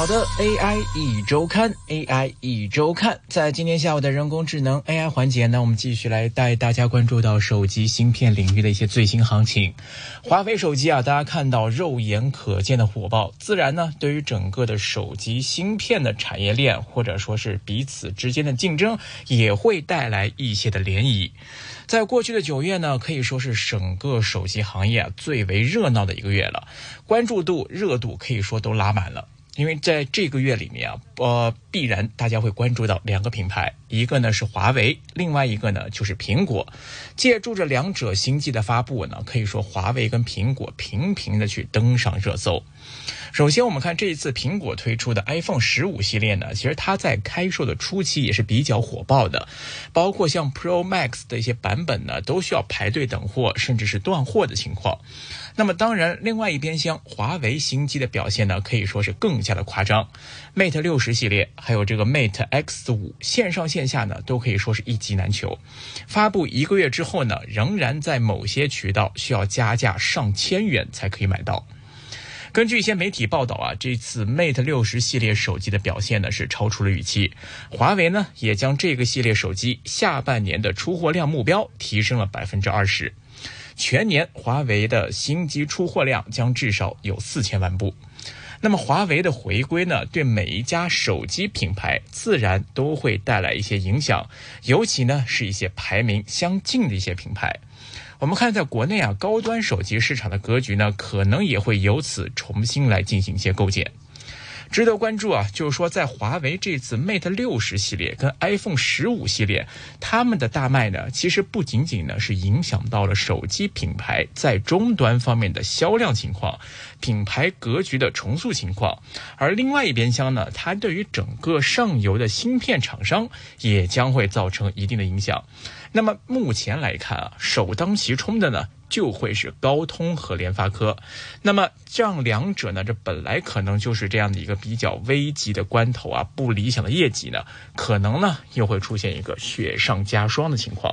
好的，AI 一周刊，AI 一周刊，在今天下午的人工智能 AI 环节呢，我们继续来带大家关注到手机芯片领域的一些最新行情。华为手机啊，大家看到肉眼可见的火爆，自然呢，对于整个的手机芯片的产业链或者说是彼此之间的竞争，也会带来一些的涟漪。在过去的九月呢，可以说是整个手机行业最为热闹的一个月了，关注度、热度可以说都拉满了。因为在这个月里面啊，呃，必然大家会关注到两个品牌，一个呢是华为，另外一个呢就是苹果。借助着两者新机的发布呢，可以说华为跟苹果频频的去登上热搜。首先，我们看这一次苹果推出的 iPhone 十五系列呢，其实它在开售的初期也是比较火爆的，包括像 Pro Max 的一些版本呢，都需要排队等货，甚至是断货的情况。那么当然，另外一边厢，华为新机的表现呢，可以说是更加的夸张。Mate 六十系列，还有这个 Mate X 五，线上线下呢，都可以说是一机难求。发布一个月之后呢，仍然在某些渠道需要加价上千元才可以买到。根据一些媒体报道啊，这次 Mate 六十系列手机的表现呢是超出了预期。华为呢也将这个系列手机下半年的出货量目标提升了百分之二十，全年华为的新机出货量将至少有四千万部。那么华为的回归呢，对每一家手机品牌自然都会带来一些影响，尤其呢是一些排名相近的一些品牌。我们看，在国内啊，高端手机市场的格局呢，可能也会由此重新来进行一些构建。值得关注啊，就是说，在华为这次 Mate 六十系列跟 iPhone 十五系列，他们的大卖呢，其实不仅仅呢是影响到了手机品牌在终端方面的销量情况、品牌格局的重塑情况，而另外一边厢呢，它对于整个上游的芯片厂商也将会造成一定的影响。那么目前来看啊，首当其冲的呢。就会是高通和联发科，那么这样两者呢，这本来可能就是这样的一个比较危急的关头啊，不理想的业绩呢，可能呢又会出现一个雪上加霜的情况。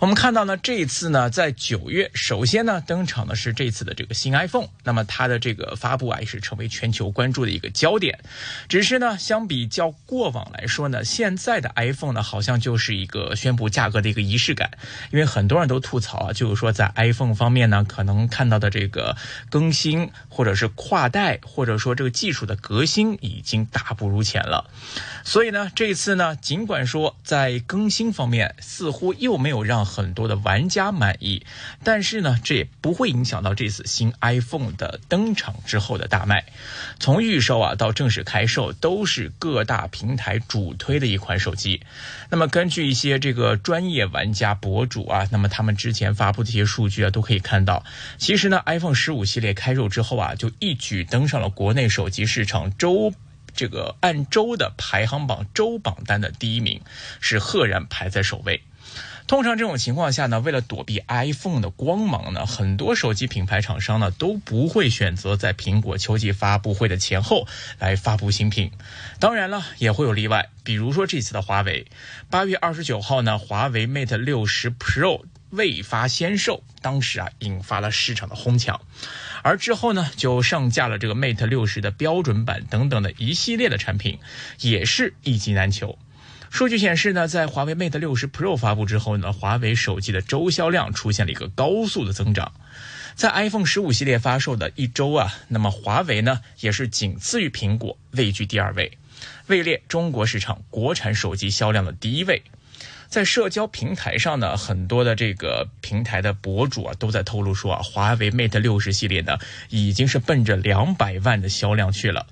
我们看到呢，这一次呢，在九月，首先呢登场的是这次的这个新 iPhone，那么它的这个发布啊，也是成为全球关注的一个焦点。只是呢，相比较过往来说呢，现在的 iPhone 呢，好像就是一个宣布价格的一个仪式感。因为很多人都吐槽啊，就是说在 iPhone 方面呢，可能看到的这个更新，或者是跨代，或者说这个技术的革新，已经大不如前了。所以呢，这一次呢，尽管说在更新方面似乎又没有让很多的玩家满意，但是呢，这也不会影响到这次新 iPhone 的登场之后的大卖。从预售啊到正式开售，都是各大平台主推的一款手机。那么根据一些这个专业玩家博主啊，那么他们之前发布的一些数据啊，都可以看到，其实呢，iPhone 十五系列开售之后啊，就一举登上了国内手机市场周。这个按周的排行榜周榜单的第一名，是赫然排在首位。通常这种情况下呢，为了躲避 iPhone 的光芒呢，很多手机品牌厂商呢都不会选择在苹果秋季发布会的前后来发布新品。当然了，也会有例外，比如说这次的华为，八月二十九号呢，华为 Mate 六十 Pro 未发先售，当时啊引发了市场的哄抢。而之后呢，就上架了这个 Mate 六十的标准版等等的一系列的产品，也是一机难求。数据显示呢，在华为 Mate 六十 Pro 发布之后呢，华为手机的周销量出现了一个高速的增长。在 iPhone 十五系列发售的一周啊，那么华为呢也是仅次于苹果，位居第二位，位列中国市场国产手机销量的第一位。在社交平台上呢，很多的这个平台的博主啊，都在透露说啊，华为 Mate 六十系列呢，已经是奔着两百万的销量去了。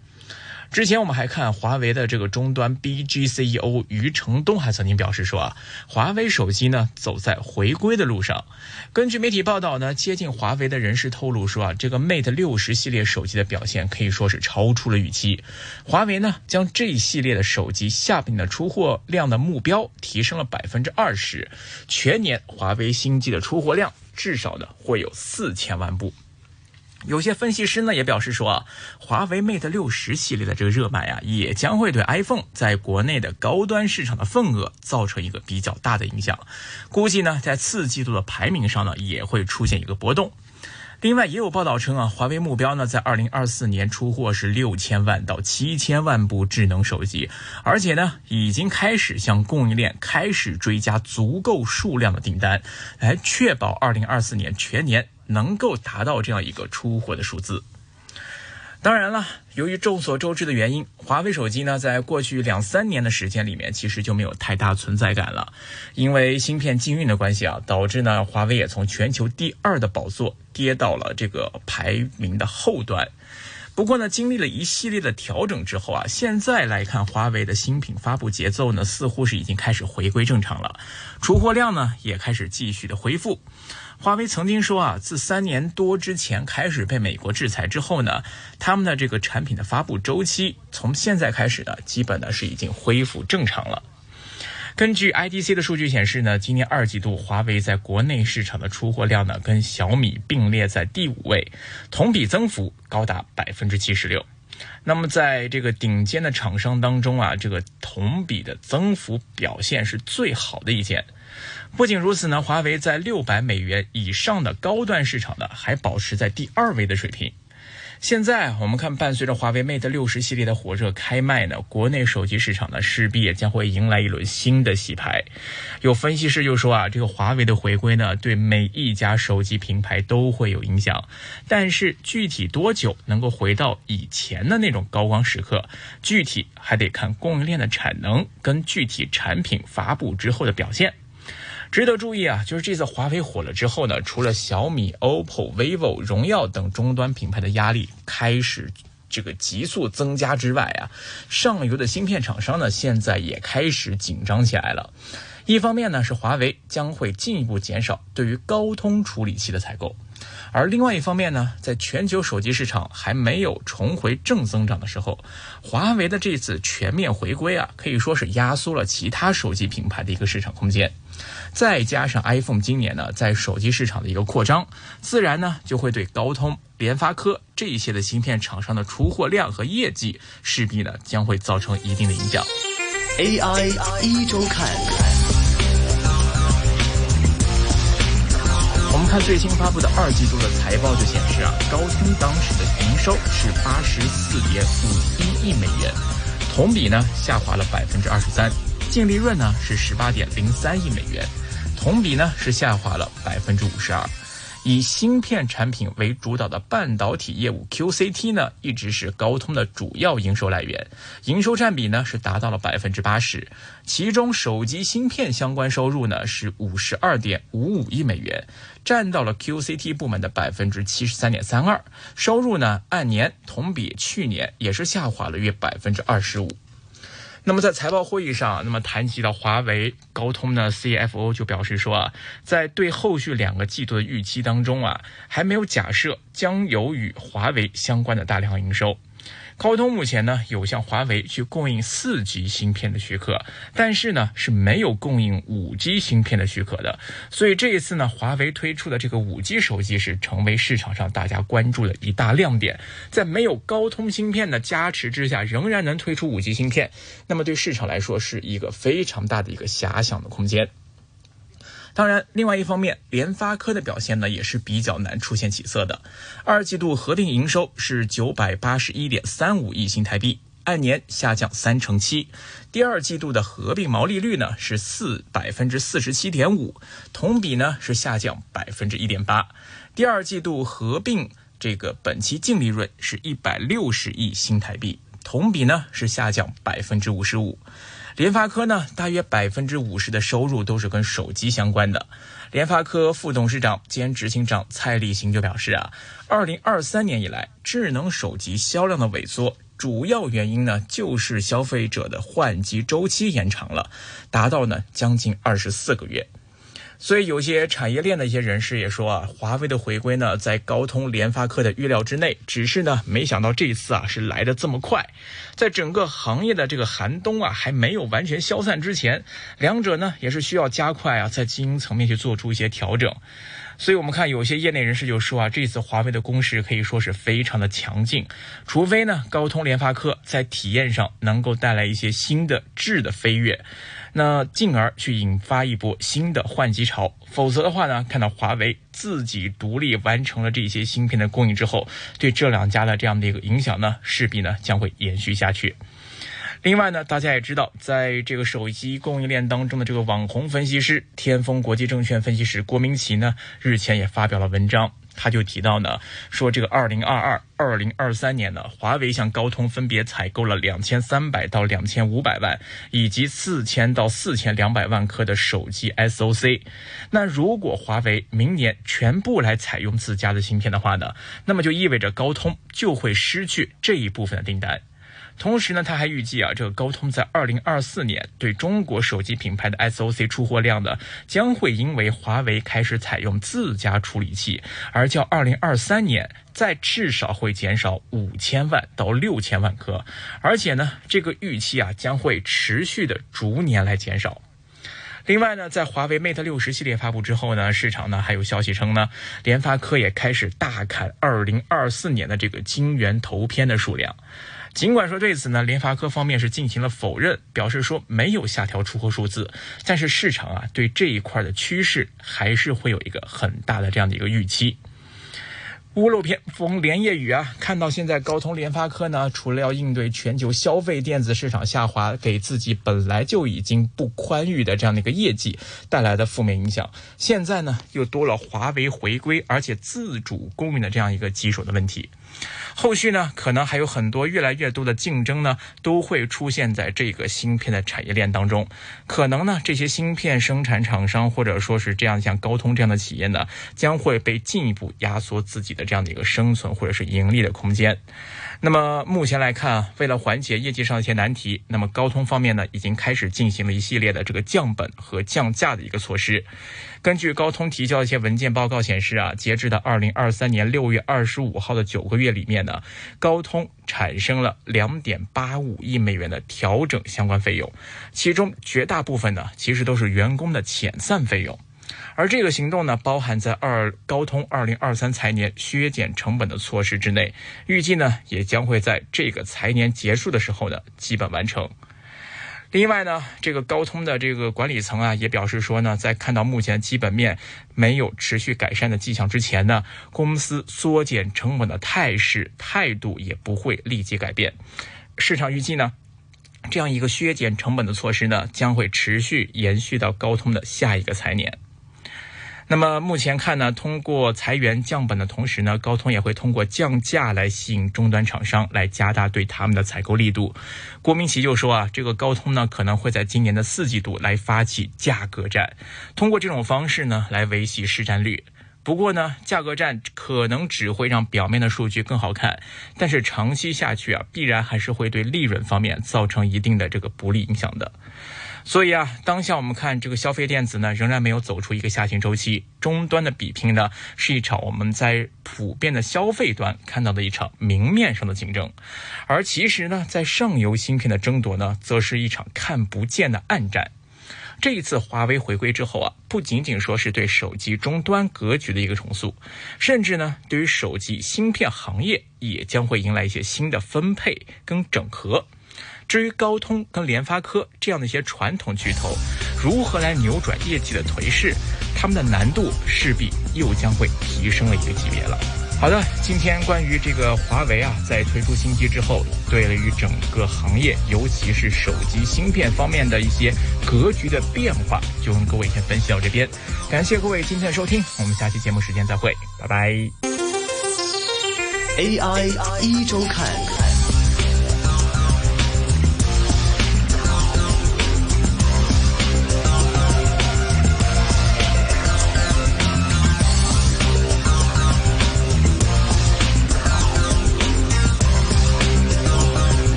之前我们还看华为的这个终端 BG CEO 余承东还曾经表示说啊，华为手机呢走在回归的路上。根据媒体报道呢，接近华为的人士透露说啊，这个 Mate 六十系列手机的表现可以说是超出了预期。华为呢将这一系列的手机下半年的出货量的目标提升了百分之二十，全年华为新机的出货量至少呢会有四千万部。有些分析师呢也表示说啊，华为 Mate 六十系列的这个热卖啊，也将会对 iPhone 在国内的高端市场的份额造成一个比较大的影响。估计呢，在次季度的排名上呢，也会出现一个波动。另外，也有报道称啊，华为目标呢，在二零二四年出货是六千万到七千万部智能手机，而且呢，已经开始向供应链开始追加足够数量的订单，来确保二零二四年全年能够达到这样一个出货的数字。当然了，由于众所周知的原因，华为手机呢，在过去两三年的时间里面，其实就没有太大存在感了。因为芯片禁运的关系啊，导致呢，华为也从全球第二的宝座跌到了这个排名的后端。不过呢，经历了一系列的调整之后啊，现在来看，华为的新品发布节奏呢，似乎是已经开始回归正常了，出货量呢，也开始继续的恢复。华为曾经说啊，自三年多之前开始被美国制裁之后呢，他们的这个产品的发布周期从现在开始呢，基本呢是已经恢复正常了。根据 IDC 的数据显示呢，今年二季度华为在国内市场的出货量呢，跟小米并列在第五位，同比增幅高达百分之七十六。那么在这个顶尖的厂商当中啊，这个同比的增幅表现是最好的一件。不仅如此呢，华为在六百美元以上的高端市场呢，还保持在第二位的水平。现在我们看，伴随着华为 Mate 六十系列的火热开卖呢，国内手机市场呢势必也将会迎来一轮新的洗牌。有分析师就说啊，这个华为的回归呢，对每一家手机品牌都会有影响。但是具体多久能够回到以前的那种高光时刻，具体还得看供应链的产能跟具体产品发布之后的表现。值得注意啊，就是这次华为火了之后呢，除了小米、OPPO、vivo、荣耀等终端品牌的压力开始这个急速增加之外啊，上游的芯片厂商呢，现在也开始紧张起来了。一方面呢，是华为将会进一步减少对于高通处理器的采购。而另外一方面呢，在全球手机市场还没有重回正增长的时候，华为的这次全面回归啊，可以说是压缩了其他手机品牌的一个市场空间。再加上 iPhone 今年呢在手机市场的一个扩张，自然呢就会对高通、联发科这些的芯片厂商的出货量和业绩，势必呢将会造成一定的影响。AI 一周看。我们看最新发布的二季度的财报就显示啊，高通当时的营收是八十四点五一亿美元，同比呢下滑了百分之二十三，净利润呢是十八点零三亿美元，同比呢是下滑了百分之五十二。以芯片产品为主导的半导体业务 QCT 呢，一直是高通的主要营收来源，营收占比呢是达到了百分之八十，其中手机芯片相关收入呢是五十二点五五亿美元，占到了 QCT 部门的百分之七十三点三二，收入呢按年同比去年也是下滑了约百分之二十五。那么在财报会议上，那么谈及到华为、高通呢，CFO 就表示说啊，在对后续两个季度的预期当中啊，还没有假设将有与华为相关的大量营收。高通目前呢有向华为去供应四 G 芯片的许可，但是呢是没有供应五 G 芯片的许可的。所以这一次呢，华为推出的这个五 G 手机是成为市场上大家关注的一大亮点。在没有高通芯片的加持之下，仍然能推出五 G 芯片，那么对市场来说是一个非常大的一个遐想的空间。当然，另外一方面，联发科的表现呢也是比较难出现起色的。二季度合并营收是九百八十一点三五亿新台币，按年下降三成七。第二季度的合并毛利率呢是四百分之四十七点五，同比呢是下降百分之一点八。第二季度合并这个本期净利润是一百六十亿新台币，同比呢是下降百分之五十五。联发科呢，大约百分之五十的收入都是跟手机相关的。联发科副董事长兼执行长蔡立行就表示啊，二零二三年以来，智能手机销量的萎缩，主要原因呢就是消费者的换机周期延长了，达到呢将近二十四个月。所以，有些产业链的一些人士也说啊，华为的回归呢，在高通、联发科的预料之内，只是呢，没想到这一次啊，是来的这么快。在整个行业的这个寒冬啊，还没有完全消散之前，两者呢，也是需要加快啊，在经营层面去做出一些调整。所以，我们看有些业内人士就说啊，这次华为的攻势可以说是非常的强劲，除非呢，高通、联发科在体验上能够带来一些新的质的飞跃。那进而去引发一波新的换机潮。否则的话呢，看到华为自己独立完成了这些芯片的供应之后，对这两家的这样的一个影响呢，势必呢将会延续下去。另外呢，大家也知道，在这个手机供应链当中的这个网红分析师、天风国际证券分析师郭明奇呢，日前也发表了文章。他就提到呢，说这个二零二二、二零二三年呢，华为向高通分别采购了两千三百到两千五百万，以及四千到四千两百万颗的手机 SOC。那如果华为明年全部来采用自家的芯片的话呢，那么就意味着高通就会失去这一部分的订单。同时呢，他还预计啊，这个高通在二零二四年对中国手机品牌的 SOC 出货量呢，将会因为华为开始采用自家处理器，而较二零二三年再至少会减少五千万到六千万颗，而且呢，这个预期啊将会持续的逐年来减少。另外呢，在华为 Mate 六十系列发布之后呢，市场呢还有消息称呢，联发科也开始大砍二零二四年的这个晶圆投片的数量。尽管说对此呢，联发科方面是进行了否认，表示说没有下调出货数字，但是市场啊对这一块的趋势还是会有一个很大的这样的一个预期。屋漏偏逢连夜雨啊，看到现在高通、联发科呢，除了要应对全球消费电子市场下滑，给自己本来就已经不宽裕的这样的一个业绩带来的负面影响，现在呢又多了华为回归而且自主供应的这样一个棘手的问题。后续呢，可能还有很多越来越多的竞争呢，都会出现在这个芯片的产业链当中。可能呢，这些芯片生产厂商或者说是这样像高通这样的企业呢，将会被进一步压缩自己的这样的一个生存或者是盈利的空间。那么目前来看啊，为了缓解业绩上一些难题，那么高通方面呢，已经开始进行了一系列的这个降本和降价的一个措施。根据高通提交的一些文件报告显示啊，截至到二零二三年六月二十五号的九个月这里面呢，高通产生了两点八五亿美元的调整相关费用，其中绝大部分呢其实都是员工的遣散费用，而这个行动呢包含在二高通二零二三财年削减成本的措施之内，预计呢也将会在这个财年结束的时候呢基本完成。另外呢，这个高通的这个管理层啊，也表示说呢，在看到目前基本面没有持续改善的迹象之前呢，公司缩减成本的态势态度也不会立即改变。市场预计呢，这样一个削减成本的措施呢，将会持续延续到高通的下一个财年。那么目前看呢，通过裁员降本的同时呢，高通也会通过降价来吸引终端厂商，来加大对他们的采购力度。郭明奇就说啊，这个高通呢可能会在今年的四季度来发起价格战，通过这种方式呢来维系市占率。不过呢，价格战可能只会让表面的数据更好看，但是长期下去啊，必然还是会对利润方面造成一定的这个不利影响的。所以啊，当下我们看这个消费电子呢，仍然没有走出一个下行周期。终端的比拼呢，是一场我们在普遍的消费端看到的一场明面上的竞争，而其实呢，在上游芯片的争夺呢，则是一场看不见的暗战。这一次华为回归之后啊，不仅仅说是对手机终端格局的一个重塑，甚至呢，对于手机芯片行业也将会迎来一些新的分配跟整合。至于高通跟联发科这样的一些传统巨头，如何来扭转业绩的颓势，他们的难度势必又将会提升了一个级别了。好的，今天关于这个华为啊，在推出新机之后，对于整个行业，尤其是手机芯片方面的一些格局的变化，就跟各位先分析到这边。感谢各位今天的收听，我们下期节目时间再会，拜拜。AI 一周看。